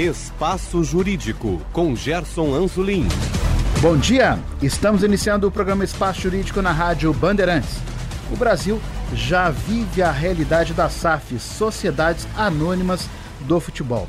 Espaço Jurídico, com Gerson Anzolin. Bom dia, estamos iniciando o programa Espaço Jurídico na Rádio Bandeirantes. O Brasil já vive a realidade das SAFs, Sociedades Anônimas do Futebol.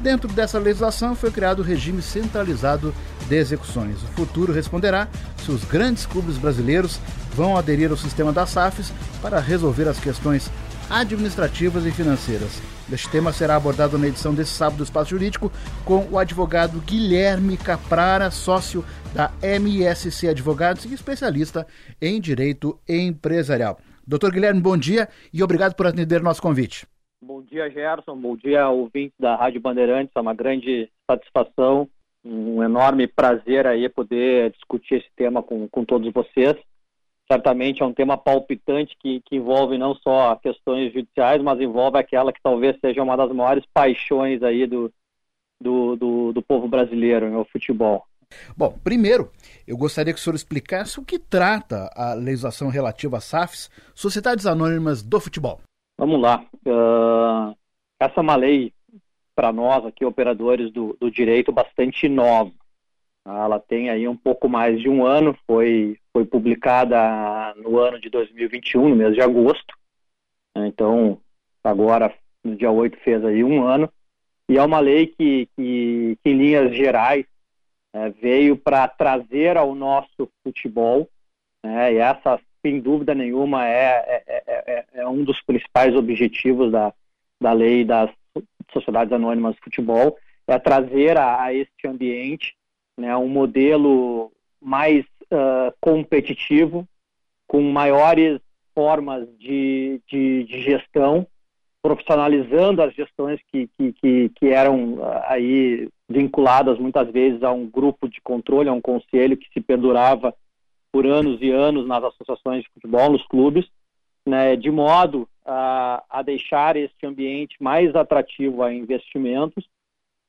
Dentro dessa legislação foi criado o regime centralizado de execuções. O futuro responderá se os grandes clubes brasileiros vão aderir ao sistema das SAFs para resolver as questões administrativas e financeiras. Este tema será abordado na edição desse sábado do Espaço Jurídico com o advogado Guilherme Caprara, sócio da MSC Advogados e especialista em direito empresarial. Doutor Guilherme, bom dia e obrigado por atender nosso convite. Bom dia, Gerson. Bom dia, ouvinte da Rádio Bandeirantes. É uma grande satisfação, um enorme prazer aí poder discutir esse tema com, com todos vocês certamente é um tema palpitante que, que envolve não só questões judiciais, mas envolve aquela que talvez seja uma das maiores paixões aí do, do, do, do povo brasileiro, né, o futebol. Bom, primeiro, eu gostaria que o senhor explicasse o que trata a legislação relativa às SAFs, Sociedades Anônimas do Futebol. Vamos lá. Uh, essa é uma lei, para nós aqui, operadores do, do direito, bastante nova. Ela tem aí um pouco mais de um ano, foi, foi publicada no ano de 2021, no mês de agosto. Então, agora, no dia 8, fez aí um ano. E é uma lei que, que, que em linhas gerais, é, veio para trazer ao nosso futebol, né, e essa, sem dúvida nenhuma, é, é, é, é, um dos principais objetivos da, da lei das sociedades anônimas de futebol, é trazer a, a este ambiente né, um modelo mais uh, competitivo, com maiores formas de, de, de, gestão, profissionalizando as gestões que, que, que, que eram uh, aí vinculadas muitas vezes a um grupo de controle, a um conselho que se pendurava por anos e anos nas associações de futebol, nos clubes, né, de modo a, a deixar este ambiente mais atrativo a investimentos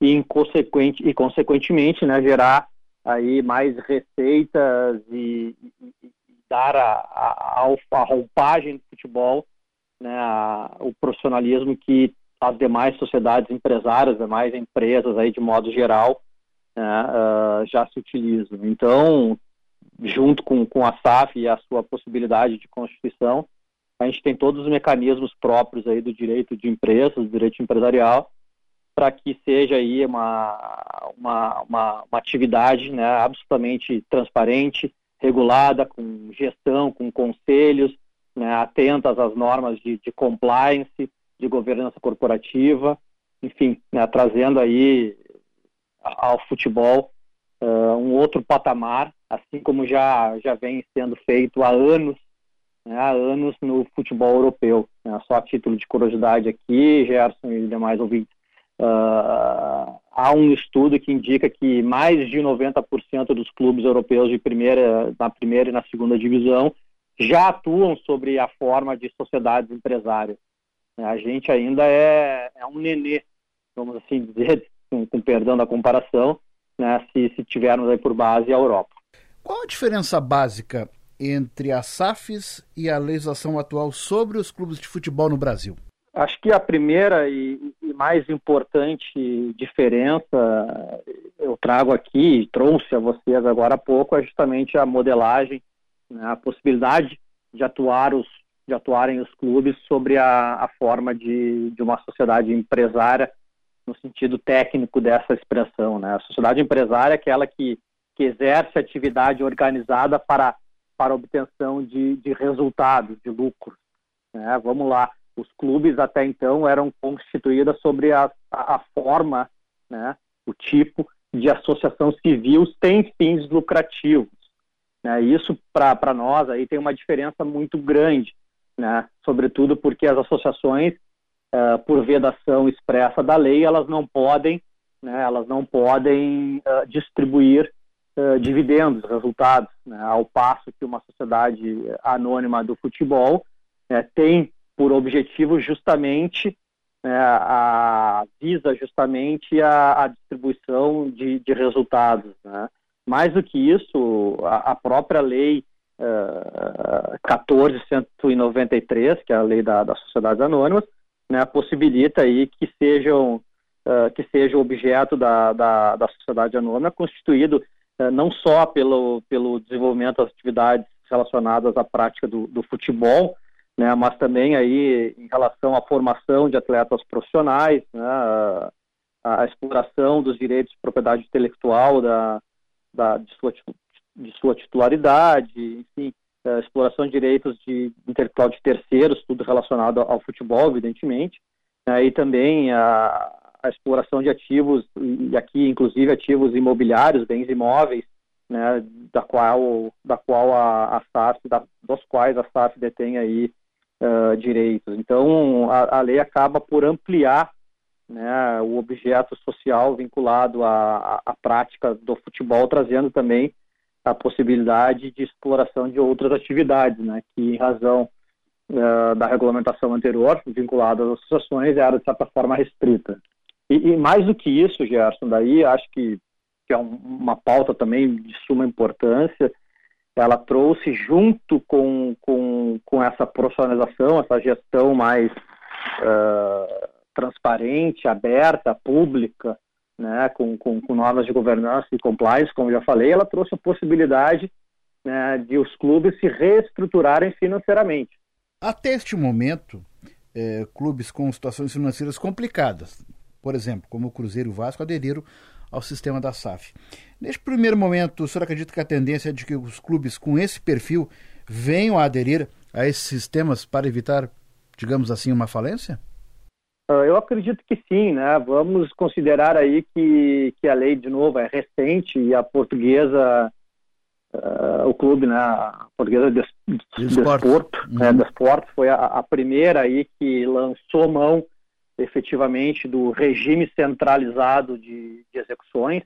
e, inconsequente, e consequentemente, né, gerar aí mais receitas e, e, e dar a, a, a, roupagem do futebol, né, a, o profissionalismo que as demais sociedades empresárias, as demais empresas aí de modo geral né, uh, já se utilizam. Então, junto com, com a SAF e a sua possibilidade de constituição, a gente tem todos os mecanismos próprios aí do direito de empresas, do direito empresarial, para que seja aí uma, uma, uma, uma atividade né, absolutamente transparente, regulada, com gestão, com conselhos, né, atentas às normas de, de compliance, de governança corporativa, enfim, né, trazendo aí ao futebol uh, um outro patamar, assim como já, já vem sendo feito há anos, né, há anos no futebol europeu. Né, só a título de curiosidade aqui, Gerson e demais ouvintes, Uh, há um estudo que indica que mais de 90% dos clubes europeus de primeira, na primeira e na segunda divisão já atuam sobre a forma de sociedades empresárias. A gente ainda é, é um nenê, vamos assim dizer, com, com perdão da comparação, né, se, se tivermos aí por base a Europa. Qual a diferença básica entre as SAFs e a legislação atual sobre os clubes de futebol no Brasil? Acho que a primeira e, e, mais importante diferença eu trago aqui, trouxe a vocês agora há pouco, é justamente a modelagem, né, a possibilidade de atuar os de atuarem os clubes sobre a, a forma de, de uma sociedade empresária no sentido técnico dessa expressão, né? A sociedade empresária é aquela que, que exerce atividade organizada para para obtenção de, de resultados, de lucros. Né? Vamos lá, os clubes até então eram constituídos sobre a, a, a forma, né, o tipo de associação civil sem fins lucrativos. Né? Isso, para nós, aí tem uma diferença muito grande, né? sobretudo porque as associações, uh, por vedação expressa da lei, elas não podem, né, elas não podem uh, distribuir uh, dividendos, resultados, né? ao passo que uma sociedade anônima do futebol né, tem por objetivo justamente é, a, visa justamente a, a distribuição de, de resultados. Né? Mais do que isso, a, a própria lei uh, é, 1493, que é a lei da, das sociedades anônimas, né, possibilita aí que sejam uh, que seja objeto da, da, da sociedade anônima, constituído uh, não só pelo, pelo desenvolvimento das atividades relacionadas à prática do, do futebol, né, mas também aí em relação à formação de atletas profissionais, né, a, a, exploração dos direitos de propriedade intelectual da, da, de, sua, de sua titularidade, enfim, a exploração de direitos de intelectual de terceiros, tudo relacionado ao futebol, evidentemente, né, e também a, a exploração de ativos, e aqui inclusive ativos imobiliários, bens imóveis, né, da qual, da qual a, a SAF, da, dos quais a SAF detém aí uh, direitos. Então, a, a, lei acaba por ampliar né, o objeto social vinculado à, à, prática do futebol, trazendo também a possibilidade de exploração de outras atividades, né, que em razão uh, da regulamentação anterior, vinculada às associações, era de certa forma restrita. E, e mais do que isso, Gerson, daí acho que, que é um, uma pauta também de suma importância, ela trouxe junto com, com, com essa profissionalização, essa gestão mais uh, transparente, aberta, pública, né, com, com, com, normas de governança e compliance, como já falei, ela trouxe a possibilidade né, de os clubes se reestruturarem financeiramente. Até este momento, é, clubes com situações financeiras complicadas, por exemplo, como o Cruzeiro e o Vasco, aderiram ao sistema da SAF. Neste primeiro momento, o senhor acredita que a tendência é de que os clubes com esse perfil venham a aderir a esses sistemas para evitar, digamos assim, uma falência? Ah, eu acredito que sim, né? Vamos considerar aí que, que a lei, de novo, é recente e a portuguesa, uh, o clube, né? A portuguesa de, de, Desporto, uhum. né? Desporto foi a, a primeira aí que lançou mão efetivamente do regime centralizado de, de execuções.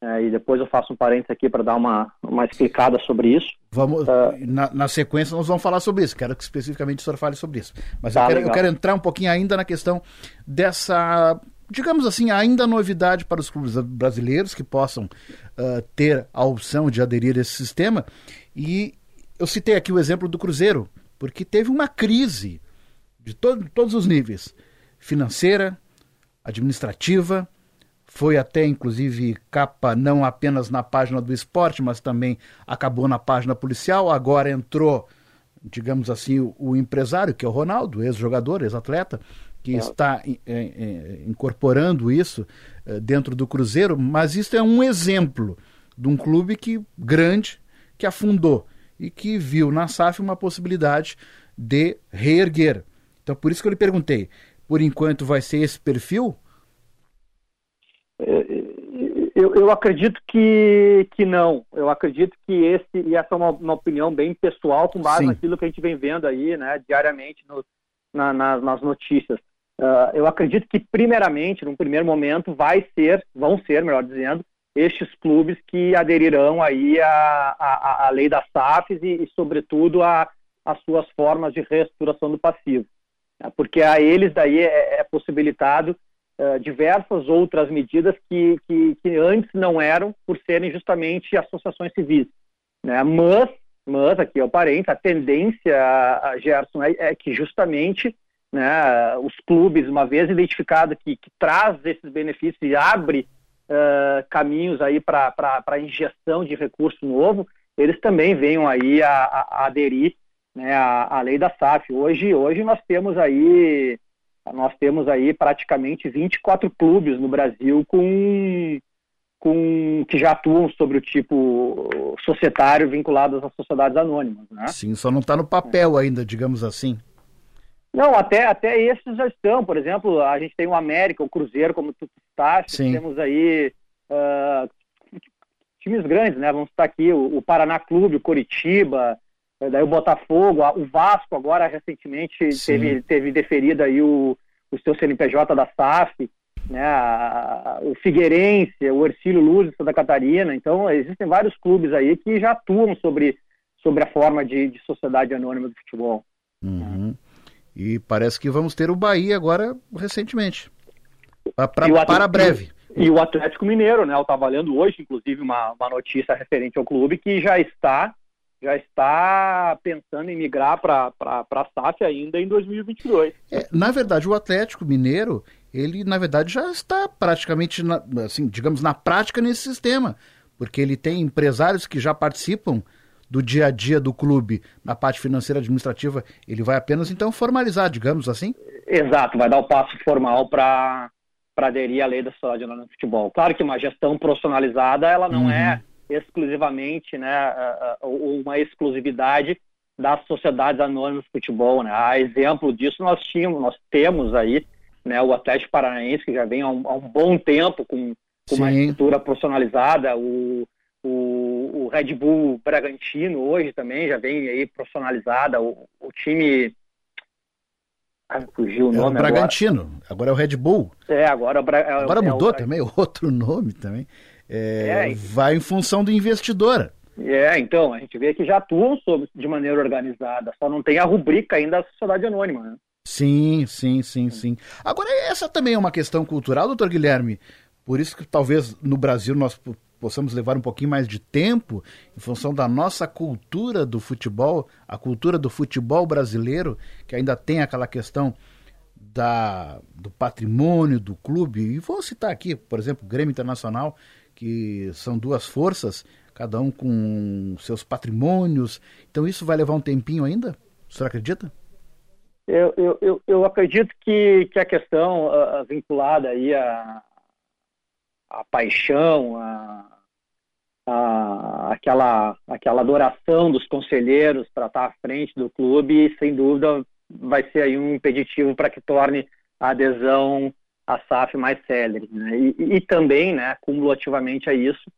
É, e depois eu faço um parênteses aqui para dar uma, uma explicada sobre isso. Vamos, uh, na, na, sequência nós vamos falar sobre isso, quero que especificamente o senhor fale sobre isso. Mas tá, eu, quero, eu, quero, entrar um pouquinho ainda na questão dessa, digamos assim, ainda novidade para os clubes brasileiros que possam uh, ter a opção de aderir a esse sistema. E eu citei aqui o exemplo do Cruzeiro, porque teve uma crise de to todos os níveis financeira, administrativa, foi até inclusive capa não apenas na página do esporte, mas também acabou na página policial. Agora entrou, digamos assim, o, o empresário, que é o Ronaldo, ex-jogador, ex-atleta, que é. está é, é, incorporando isso é, dentro do Cruzeiro. Mas isso é um exemplo de um clube que grande que afundou e que viu na SAF uma possibilidade de reerguer. Então, por isso que eu lhe perguntei: por enquanto vai ser esse perfil? É, eu, eu, acredito que, que não. Eu acredito que esse, e essa é uma, uma opinião bem pessoal, com base Sim. naquilo que a gente vem vendo aí, né, diariamente no, na, na, nas notícias. Uh, eu acredito que, primeiramente, num primeiro momento, vai ser, vão ser, melhor dizendo, estes clubes que aderirão aí à, à, à lei das SAFs e, e sobretudo, às suas formas de reestruturação do passivo. Né? porque a eles daí é, é possibilitado uh, diversas outras medidas que, que, que, antes não eram por serem justamente associações civis. Né? Mas, mas, aqui é o parente, a tendência, a Gerson, é, é que justamente né, os clubes, uma vez identificado que, que traz esses benefícios e abre uh, caminhos aí para a injeção de recurso novo, eles também venham aí a, a, a aderir né, a, a lei da SAF. Hoje, hoje nós temos aí nós temos aí praticamente 24 clubes no Brasil com, com que já atuam sobre o tipo societário vinculados às sociedades anônimas. Né? Sim, só não está no papel ainda, digamos assim. Não, até, até esses já estão. Por exemplo, a gente tem o América, o Cruzeiro, como tu citaste, temos aí uh, times grandes, né? Vamos estar aqui o, o Paraná Clube, o Coritiba, daí o Botafogo, o Vasco agora recentemente teve, teve deferido aí o, o seu CNPJ da SAF, né, a, o Figueirense, o Ercílio Luz de Santa Catarina, então existem vários clubes aí que já atuam sobre, sobre a forma de, de sociedade anônima do futebol. Uhum. E parece que vamos ter o Bahia agora recentemente, pra, pra, para breve. E o Atlético Mineiro, né? Eu estava lendo hoje, inclusive, uma, uma notícia referente ao clube que já está já está pensando em migrar para a SAF ainda em 2022. É, na verdade, o Atlético Mineiro ele na verdade já está praticamente, na, assim, digamos, na prática nesse sistema, porque ele tem empresários que já participam do dia a dia do clube na parte financeira administrativa, ele vai apenas então formalizar, digamos assim? Exato, vai dar o passo formal para aderir à lei da sociedade anônima no futebol. Claro que uma gestão profissionalizada, ela não uhum. é exclusivamente, né, uma exclusividade das sociedades anônimas de futebol, né? A exemplo disso nós tínhamos, nós temos aí, né, o Atlético Paranaense que já vem há um, há um bom tempo com, com uma estrutura profissionalizada, o, o, o, Red Bull Bragantino hoje também já vem aí profissionalizada, o, o time ah, fugiu o nome é o Bragantino, agora. agora. é o Red Bull. É, agora, é, agora é mudou também, outro nome também. É, é, vai em função do investidor. É, então, a gente vê que já atuam sobre, de maneira organizada, só não tem a rubrica ainda da sociedade anônima, né? Sim, sim, sim, sim. Agora, essa também é uma questão cultural, doutor Guilherme. Por isso que talvez no Brasil nós possamos levar um pouquinho mais de tempo, em função da nossa cultura do futebol, a cultura do futebol brasileiro, que ainda tem aquela questão da, do patrimônio do clube. E vou citar aqui, por exemplo, o Grêmio Internacional, que são duas forças, cada um com seus patrimônios. Então isso vai levar um tempinho ainda? O senhor acredita? Eu, eu, eu, eu acredito que, que a questão uh, vinculada aí a, a paixão, a, a, aquela, aquela adoração dos conselheiros para estar à frente do clube, sem dúvida vai ser aí um impeditivo para que torne a adesão à SAF mais célere. Né? E, e, também, né, cumulativamente a isso,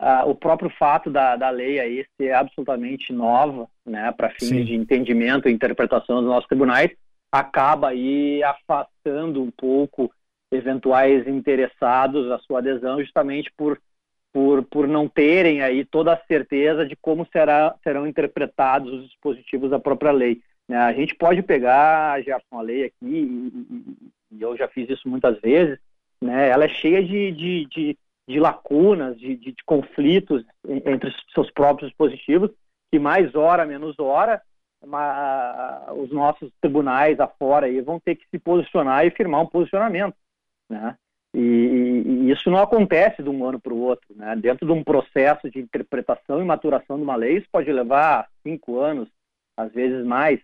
uh, o próprio fato da, da lei aí ser absolutamente nova, né, para fins Sim. de entendimento e interpretação dos nossos tribunais, acaba aí afastando um pouco eventuais interessados a sua adesão justamente por, por, por não terem aí toda a certeza de como será, serão interpretados os dispositivos da própria lei. Né? A gente pode pegar, Gerson, a lei aqui, e, eu já fiz isso muitas vezes, né? ela é cheia de, de, de, de lacunas, de, de, de conflitos entre seus próprios dispositivos, que mais hora, menos hora, os nossos tribunais afora aí vão ter que se posicionar e firmar um posicionamento né? E, e, isso não acontece de um ano para o outro, né? Dentro de um processo de interpretação e maturação de uma lei, isso pode levar cinco anos, às vezes mais.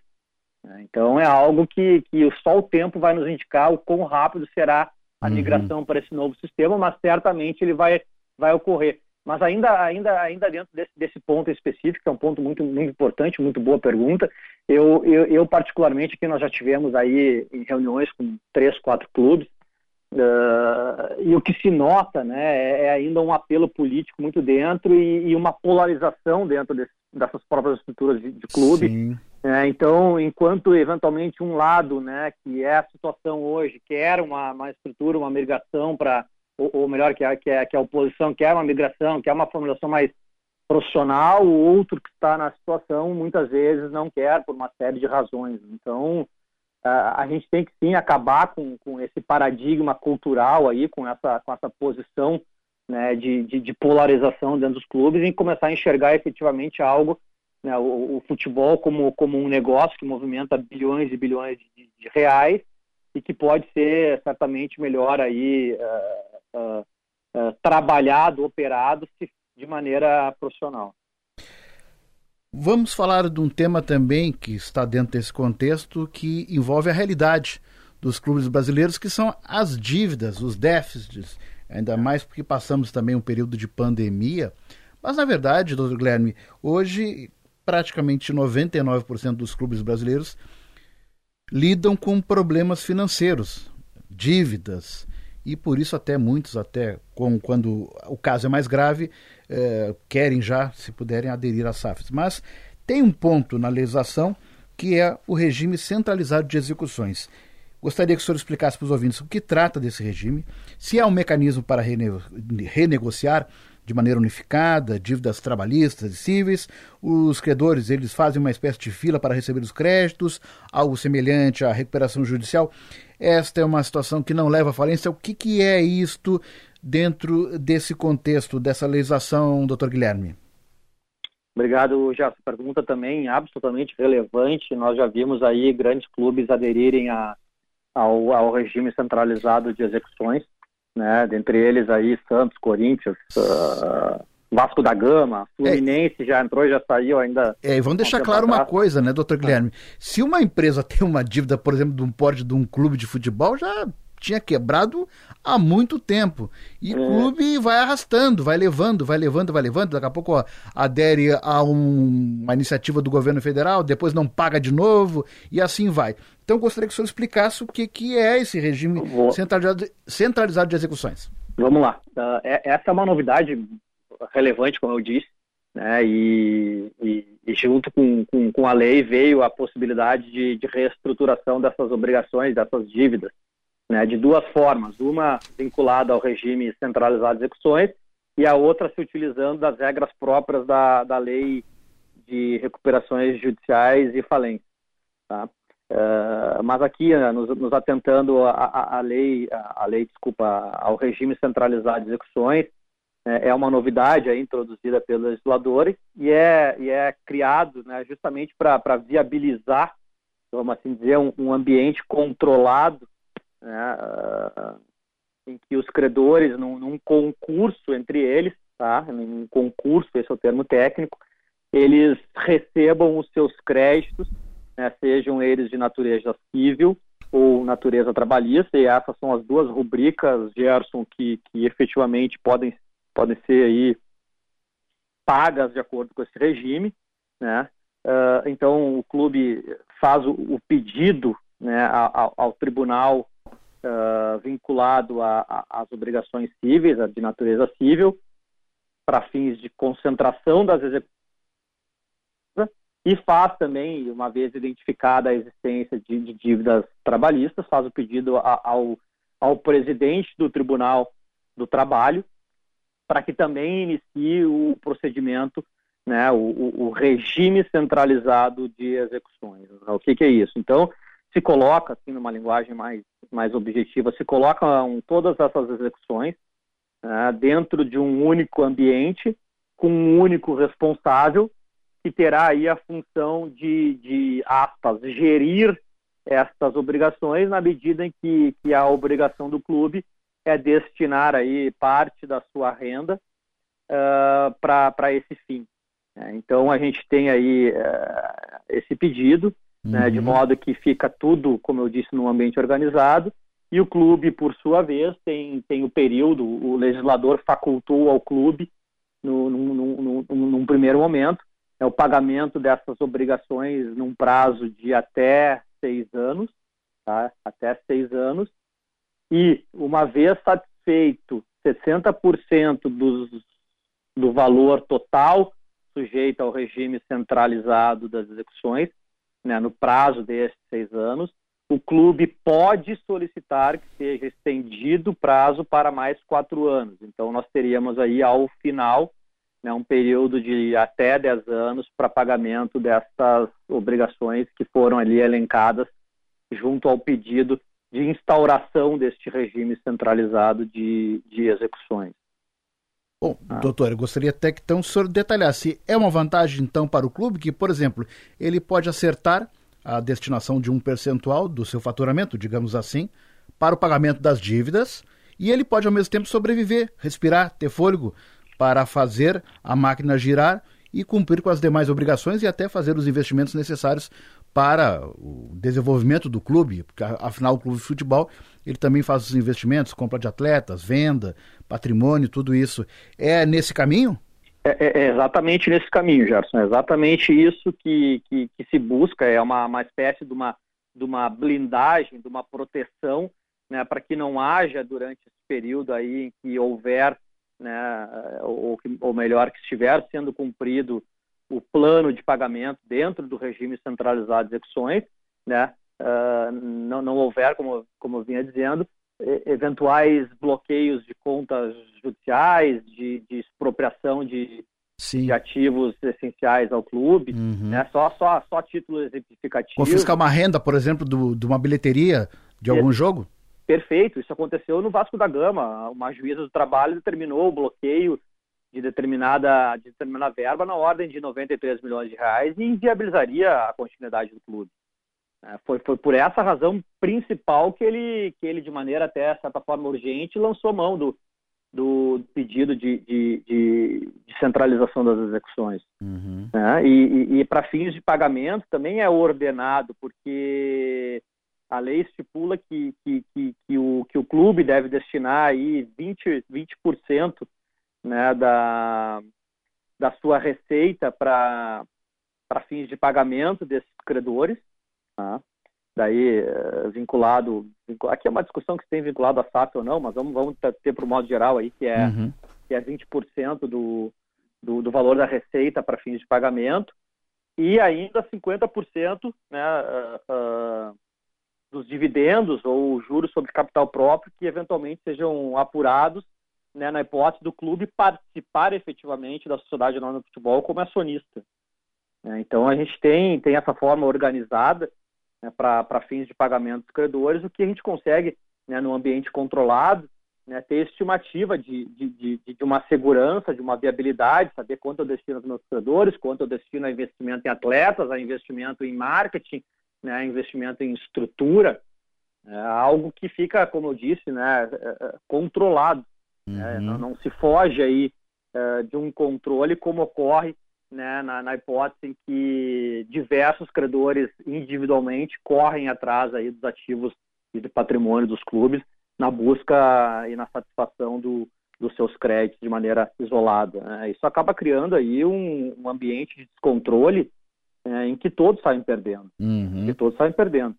Né? Então é algo que, que só o tempo vai nos indicar o quão rápido será a uhum. migração para esse novo sistema, mas certamente ele vai, vai ocorrer. Mas ainda, ainda, ainda dentro desse, desse ponto específico, que é um ponto muito, muito importante, muito boa pergunta, eu, eu, eu particularmente, que nós já tivemos aí em reuniões com três, quatro clubes, Uh, e o que se nota né, é, é, ainda um apelo político muito dentro e, e uma polarização dentro desse, dessas próprias estruturas de, de clube. É, então, enquanto eventualmente um lado, né, que é a situação hoje, quer uma, uma estrutura, uma migração para, ou, ou, melhor, que a, que, é, que a oposição quer uma migração, quer uma formulação mais profissional, o outro que está na situação muitas vezes não quer por uma série de razões. Então, a gente tem que sim acabar com, com esse paradigma cultural aí, com essa, com essa posição né, de, de, de, polarização dentro dos clubes e começar a enxergar efetivamente algo, né, o, o, futebol como, como um negócio que movimenta bilhões e bilhões de, de reais e que pode ser certamente melhor aí uh, uh, uh, trabalhado, operado de maneira profissional. Vamos falar de um tema também que está dentro desse contexto que envolve a realidade dos clubes brasileiros, que são as dívidas, os déficits, ainda mais porque passamos também um período de pandemia. Mas, na verdade, doutor Guilherme, hoje praticamente 99% dos clubes brasileiros lidam com problemas financeiros, dívidas, e por isso até muitos, até com, quando o caso é mais grave, eh, querem já, se puderem, aderir às SAFs. Mas tem um ponto na legislação que é o regime centralizado de execuções. Gostaria que o senhor explicasse para os ouvintes o que trata desse regime, se há um mecanismo para renegociar de maneira unificada dívidas trabalhistas e cíveis. Os credores eles fazem uma espécie de fila para receber os créditos, algo semelhante à recuperação judicial. Esta é uma situação que não leva à falência. O que, que é isto dentro desse contexto, dessa legislação, doutor Guilherme? Obrigado, já pergunta também absolutamente relevante. Nós já vimos aí grandes clubes aderirem a, ao, ao regime centralizado de execuções, né? Dentre eles aí Santos, Corinthians, uh, Vasco da Gama, Fluminense é, já entrou, já saiu ainda. É, e vamos deixar claro uma coisa, né, doutor Guilherme? Se uma empresa tem uma dívida, por exemplo, de um porte de um clube de futebol, já tinha quebrado há muito tempo. E o é. clube vai arrastando, vai levando, vai levando, vai levando. Daqui a pouco ó, adere a um, uma iniciativa do governo federal, depois não paga de novo, e assim vai. Então gostaria que o senhor explicasse o que, que é esse regime centralizado, centralizado de execuções. Vamos lá. Uh, essa é uma novidade relevante, como eu disse, né? e, e, e junto com, com, com, a lei veio a possibilidade de, de reestruturação dessas obrigações, dessas dívidas né, de duas formas, uma vinculada ao regime centralizado de execuções e a outra se utilizando das regras próprias da, da lei de recuperações judiciais e falências. Tá? Uh, mas aqui, né, nos, nos, atentando à lei, a, a, lei, desculpa, ao regime centralizado de execuções, é, é uma novidade introduzida pelos legisladores e é, e é criado né, justamente para viabilizar, vamos assim dizer, um, um ambiente controlado né, uh, em que os credores, num, num, concurso entre eles, tá, num concurso, esse é o termo técnico, eles recebam os seus créditos, né, sejam eles de natureza civil ou natureza trabalhista, e essas são as duas rubricas, Gerson, que, que efetivamente podem, podem ser aí pagas de acordo com esse regime, né? Uh, então o clube faz o, o pedido né, ao, ao, tribunal uh, vinculado às obrigações cíveis, de natureza civil, para fins de concentração das execuções, e faz também, uma vez identificada a existência de, de dívidas trabalhistas, faz o pedido a, ao, ao presidente do Tribunal do Trabalho para que também inicie o procedimento, né, o, o regime centralizado de execuções. O que, que é isso? Então, se coloca, assim, numa linguagem mais, mais objetiva, se colocam todas essas execuções né, dentro de um único ambiente, com um único responsável, que terá aí a função de, de aspas, gerir estas obrigações na medida em que, que a obrigação do clube é destinar aí parte da sua renda uh, para esse fim. É, então a gente tem aí uh, esse pedido, uhum. né, de uhum. modo que fica tudo, como eu disse, num ambiente organizado, e o clube, por sua vez, tem, tem o período, o legislador facultou ao clube, no, num, num, num primeiro momento, é o pagamento dessas obrigações num prazo de até seis anos, tá? até seis anos, e uma vez satisfeito 60% dos, do valor total sujeito ao regime centralizado das execuções, né, no prazo desses seis anos, o clube pode solicitar que seja estendido o prazo para mais quatro anos. Então, nós teríamos aí, ao final, né, um período de até dez anos para pagamento dessas obrigações que foram ali elencadas junto ao pedido de instauração deste regime centralizado de, de execuções. Bom, ah. doutor, eu gostaria até que então o senhor detalhasse. É uma vantagem, então, para o clube que, por exemplo, ele pode acertar a destinação de um percentual do seu faturamento, digamos assim, para o pagamento das dívidas e ele pode, ao mesmo tempo, sobreviver, respirar, ter fôlego para fazer a máquina girar e cumprir com as demais obrigações e até fazer os investimentos necessários para o desenvolvimento do clube, porque afinal o clube de futebol ele também faz os investimentos, compra de atletas, venda, patrimônio, tudo isso. É nesse caminho? É, é, é exatamente nesse caminho, Gerson. É exatamente isso que, que, que, se busca. É uma, uma espécie de uma, de uma blindagem, de uma proteção, né, para que não haja durante esse período aí em que houver, né, ou, ou melhor, que estiver sendo cumprido o plano de pagamento dentro do regime centralizado de execuções, né, uh, não, não houver, como, como eu vinha dizendo, eventuais bloqueios de contas judiciais, de, de expropriação de, de, ativos essenciais ao clube, uhum. né? só, só, só título exemplificativo. Confiscar uma renda, por exemplo, do, de uma bilheteria de algum jogo? Perfeito, isso aconteceu no Vasco da Gama. Uma juíza do trabalho determinou o bloqueio de determinada, de determinada verba na ordem de 93 milhões de reais e inviabilizaria a continuidade do clube. É, foi, foi por essa razão principal que ele, que ele, de maneira até certa forma urgente, lançou mão do, do pedido de, de, de, de centralização das execuções. Uhum. É, e, e, e para fins de pagamento também é ordenado, porque a lei estipula que, que, que, que, o, que o clube deve destinar aí 20%, 20% né, da, da sua receita para fins de pagamento desses credores. Tá? Daí, eh, vinculado, aqui é uma discussão que se tem vinculado a SAF ou não, mas vamos, vamos ter para o modo geral aí, que é, uhum. que é 20% do, do, do valor da receita para fins de pagamento e ainda 50% né, uh, uh, dos dividendos ou juros sobre capital próprio que eventualmente sejam apurados né, na hipótese do clube participar efetivamente da sociedade anônima de futebol como acionista. É, então a gente tem, tem essa forma organizada né, para fins de pagamento dos credores, o que a gente consegue, né, no ambiente controlado, né, ter estimativa de, de, de, de, uma segurança, de uma viabilidade, saber quanto eu destino aos meus credores, quanto eu destino a investimento em atletas, a investimento em marketing, né, investimento em estrutura, é algo que fica, como eu disse, né, é, é, controlado. Né, uhum. Né, não, não, se foge aí é, de um controle como ocorre né, na, na, hipótese em que diversos credores individualmente correm atrás aí dos ativos e do patrimônio dos clubes na busca e na satisfação do, dos seus créditos de maneira isolada. Né? Isso acaba criando aí um, um ambiente de descontrole é, em que todos saem perdendo. Uhum. Que todos saem perdendo.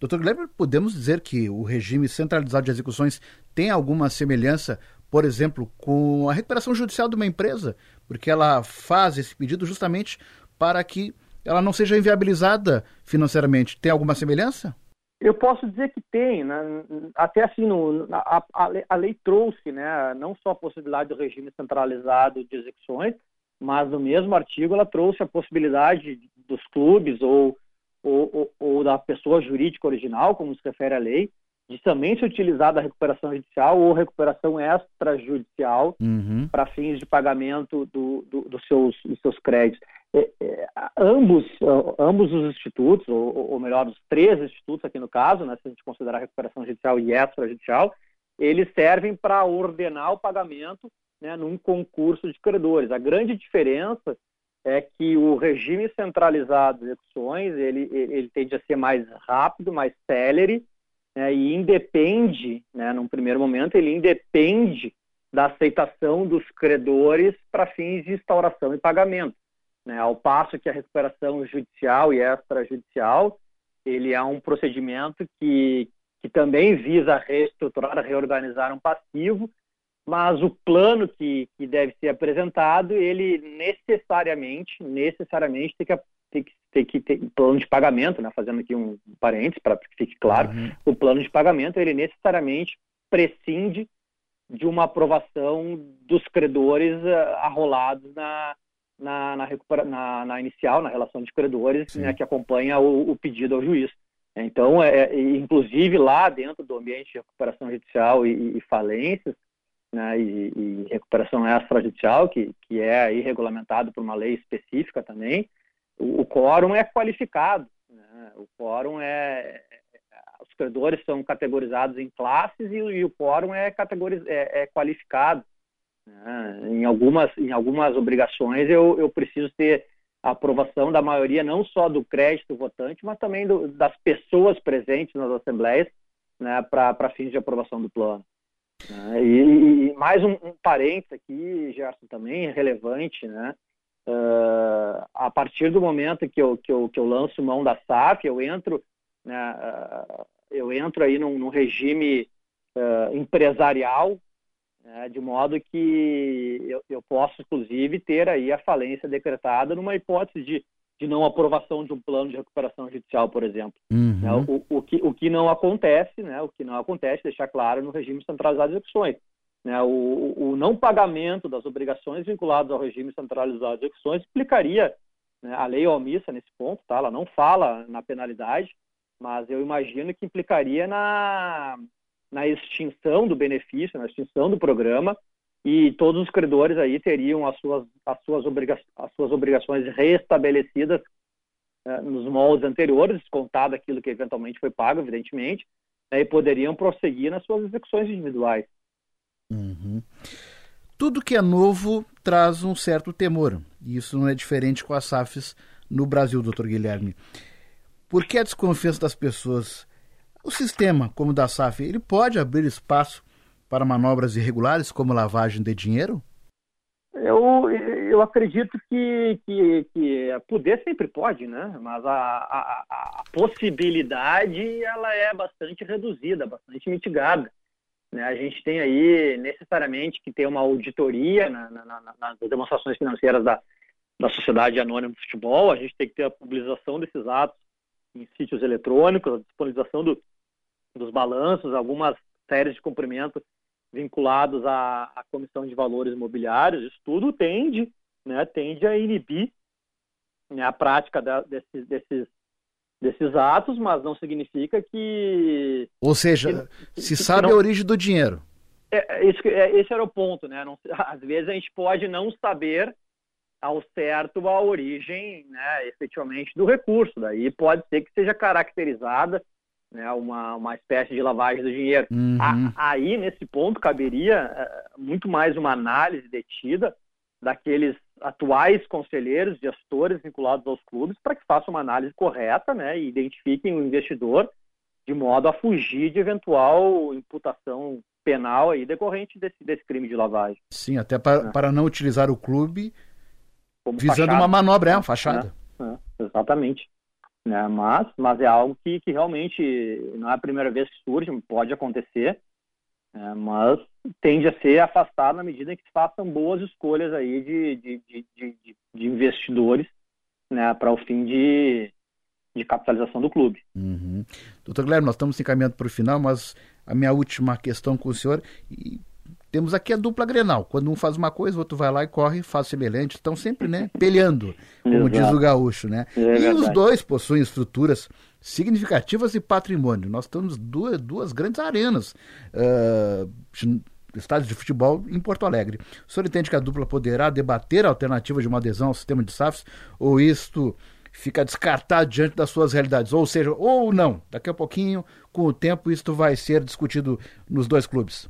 Doutor Gleber, podemos dizer que o regime centralizado de execuções tem alguma semelhança, por exemplo, com a recuperação judicial de uma empresa, porque ela faz esse pedido justamente para que ela não seja inviabilizada financeiramente. Tem alguma semelhança? Eu posso dizer que tem, né? até assim, no, a, a, a, lei trouxe né, não só a possibilidade do regime centralizado de execuções, mas no mesmo artigo ela trouxe a possibilidade dos clubes ou, ou, ou, da pessoa jurídica original, como se refere à lei, de também se utilizar da recuperação judicial ou recuperação extrajudicial uhum. para fins de pagamento do, do, dos, seus, dos seus créditos. É, é, ambos, ambos os institutos, ou, ou, melhor, os três institutos aqui no caso, né, se a gente considerar recuperação judicial e extrajudicial, eles servem para ordenar o pagamento né, num concurso de credores. A grande diferença é que o regime centralizado de execuções ele, ele tende a ser mais rápido, mais célere, né, e independe, né, num primeiro momento, ele independe da aceitação dos credores para fins de instauração e pagamento. Né, ao passo que a recuperação judicial e extrajudicial, ele é um procedimento que, que também visa reestruturar, reorganizar um passivo, mas o plano que, que deve ser apresentado, ele necessariamente, necessariamente tem que, tem que, tem que ter plano de pagamento, né? fazendo aqui um parênteses para que fique claro, uhum. o plano de pagamento, ele necessariamente prescinde de uma aprovação dos credores uh, arrolados na, na, na, recupera, na, na, inicial, na relação de credores, né, que acompanha o, o, pedido ao juiz. Então, é, é, inclusive lá dentro do ambiente de recuperação judicial e, e falências, né, e, e, recuperação extrajudicial, que, que é aí regulamentado por uma lei específica também, o, o quórum é qualificado. Né? O quórum é, é, Os credores são categorizados em classes e, e o quórum é, categoriz, é, é qualificado. Né? Em, algumas, em algumas obrigações eu, eu preciso ter a aprovação da maioria, não só do crédito votante, mas também do, das pessoas presentes nas assembleias né, para fins de aprovação do plano. Né? E, e, mais um, um parênteses aqui, Gerson, também relevante, né? Uh, a partir do momento que eu, que eu, que eu lanço mão da SAF, eu entro, né, uh, eu entro aí num, num regime uh, empresarial, né, de modo que eu, eu posso, inclusive, ter aí a falência decretada numa hipótese de de não aprovação de um plano de recuperação judicial, por exemplo. Uhum. Né, o, o, que, o que não acontece, né, o que não acontece, deixar claro no regime centralizado de execuções. Né, o, o não pagamento das obrigações vinculadas ao regime centralizado de execuções explicaria né, a lei omissa nesse ponto, tá? ela não fala na penalidade, mas eu imagino que implicaria na, na extinção do benefício, na extinção do programa, e todos os credores aí teriam as suas, as suas, obriga as suas obrigações restabelecidas uh, nos moldes anteriores, descontado aquilo que eventualmente foi pago, evidentemente, né, e poderiam prosseguir nas suas execuções individuais. Uhum. Tudo que é novo traz um certo temor, e isso não é diferente com as SAFs no Brasil, doutor Guilherme. Por que a desconfiança das pessoas? O sistema, como o da SAF, ele pode abrir espaço para manobras irregulares, como lavagem de dinheiro? Eu, eu acredito que, que, que poder sempre pode, né? Mas a, a, a possibilidade ela é bastante reduzida, bastante mitigada. Né? A gente tem aí necessariamente que ter uma auditoria na, na, na, nas demonstrações financeiras da, da Sociedade Anônima de Futebol, a gente tem que ter a publicação desses atos em sítios eletrônicos, a disponibilização do, dos balanços, algumas séries de cumprimento vinculados à, à Comissão de Valores Imobiliários. Isso tudo tende, né, tende a inibir né, a prática da, desses, desses, desses atos, mas não significa que... Ou seja, que, se que, sabe que não... a origem do dinheiro. É, esse, é, esse era o ponto, né? Não, às vezes a gente pode não saber ao certo a origem, né, efetivamente, do recurso. Daí pode ser que seja caracterizada né, uma, uma espécie de lavagem do dinheiro. Uhum. A, aí, nesse ponto, caberia uh, muito mais uma análise detida daqueles atuais conselheiros, gestores vinculados aos clubes, para que façam uma análise correta né, e identifiquem o investidor de modo a fugir de eventual imputação penal aí decorrente desse, desse crime de lavagem. Sim, até para, é. para não utilizar o clube como visando fachada. uma manobra, é uma fachada. É, é, exatamente. Né? Mas, mas é algo que, que realmente não é a primeira vez que surge, pode acontecer, é, mas tende a ser afastado na medida em que se façam boas escolhas aí de, de, de, de, de investidores né, para o fim de, de capitalização do clube. Uhum. Doutor Guilherme, nós estamos encaminhando para o final, mas a minha última questão com o senhor, e temos aqui a dupla Grenal. Quando um faz uma coisa, o outro vai lá e corre faz semelhante. Estão sempre, né, peleando, como Exato. diz o gaúcho, né? É e verdade. os dois possuem estruturas significativas e patrimônio. Nós temos duas, duas grandes arenas, uh, estádios de futebol em Porto Alegre. O senhor entende que a dupla poderá debater a alternativa de uma adesão ao sistema de SAFs ou isto fica descartado diante das suas realidades? Ou seja, ou não, daqui a pouquinho, com o tempo, isto vai ser discutido nos dois clubes?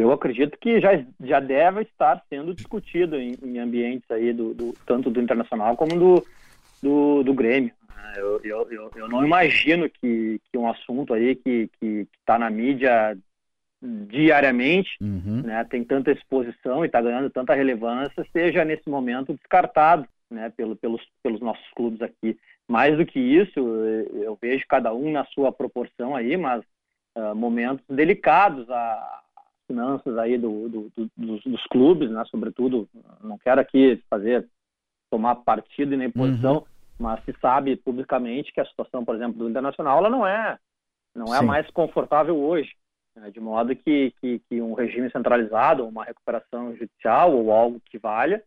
Eu acredito que já, já deve estar sendo discutido em, em ambientes aí do, do, tanto do internacional como do, do, do Grêmio. Eu, eu, eu, eu, não imagino que, que um assunto aí que está na mídia diariamente, uhum. né, tem tanta exposição e está ganhando tanta relevância, seja nesse momento descartado né, pelo, pelos, pelos nossos clubes aqui. Mais do que isso, eu vejo cada um na sua proporção aí, mas uh, momentos delicados a, finanças aí do, do, do, dos, dos, clubes, né? Sobretudo, não quero aqui fazer tomar partido nem posição, uhum. mas se sabe publicamente que a situação, por exemplo, do internacional, ela não é não é mais confortável hoje, né? de modo que, que, que, um regime centralizado, uma recuperação judicial ou algo que valha,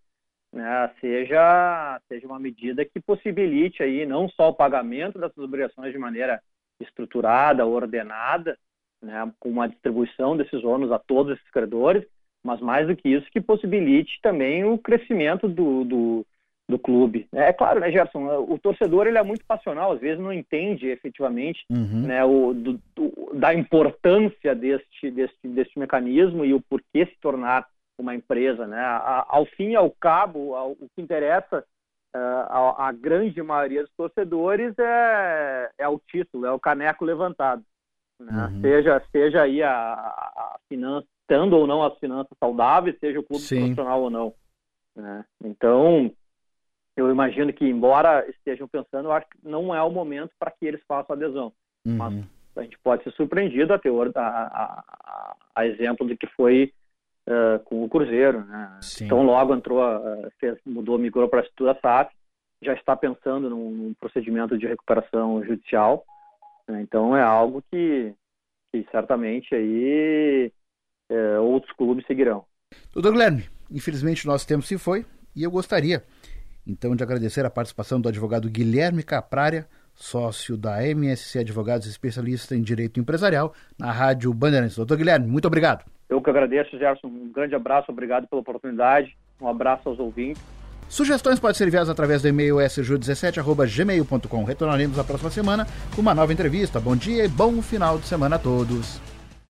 né? seja seja uma medida que possibilite aí não só o pagamento dessas obrigações de maneira estruturada, ordenada, né, com uma distribuição desses ônus a todos esses credores, mas mais do que isso, que possibilite também o crescimento do, do, do clube. É claro, né, Gerson, o torcedor ele é muito passional, às vezes não entende efetivamente uhum. né, o, do, do, da importância deste, deste, deste mecanismo e o porquê se tornar uma empresa. Né? A, ao fim e ao cabo, ao, o que interessa uh, a, a, grande maioria dos torcedores é, é o título, é o caneco levantado. Né? Uhum. Seja, seja aí a, a, finança, estando ou não as finanças saudáveis, seja o clube Sim. profissional ou não. Né? Então, eu imagino que, embora estejam pensando, eu acho que não é o momento para que eles façam adesão. Uhum. Mas a gente pode ser surpreendido a teor, a, a, a exemplo de que foi uh, com o Cruzeiro. Né? Então, logo entrou, uh, fez, mudou, migrou para a estrutura SAF, já está pensando num, num procedimento de recuperação judicial? Então é algo que, que certamente aí é, outros clubes seguirão. Doutor Guilherme, infelizmente o nosso tempo se foi e eu gostaria então de agradecer a participação do advogado Guilherme Caprária, sócio da MSC Advogados especialista em Direito Empresarial, na Rádio Bandeirantes. Doutor Guilherme, muito obrigado. Eu que agradeço, Gerson. Um grande abraço, obrigado pela oportunidade. Um abraço aos ouvintes Sugestões podem ser enviadas através do e-mail sju17.gmail.com. Retornaremos na próxima semana com uma nova entrevista. Bom dia e bom final de semana a todos.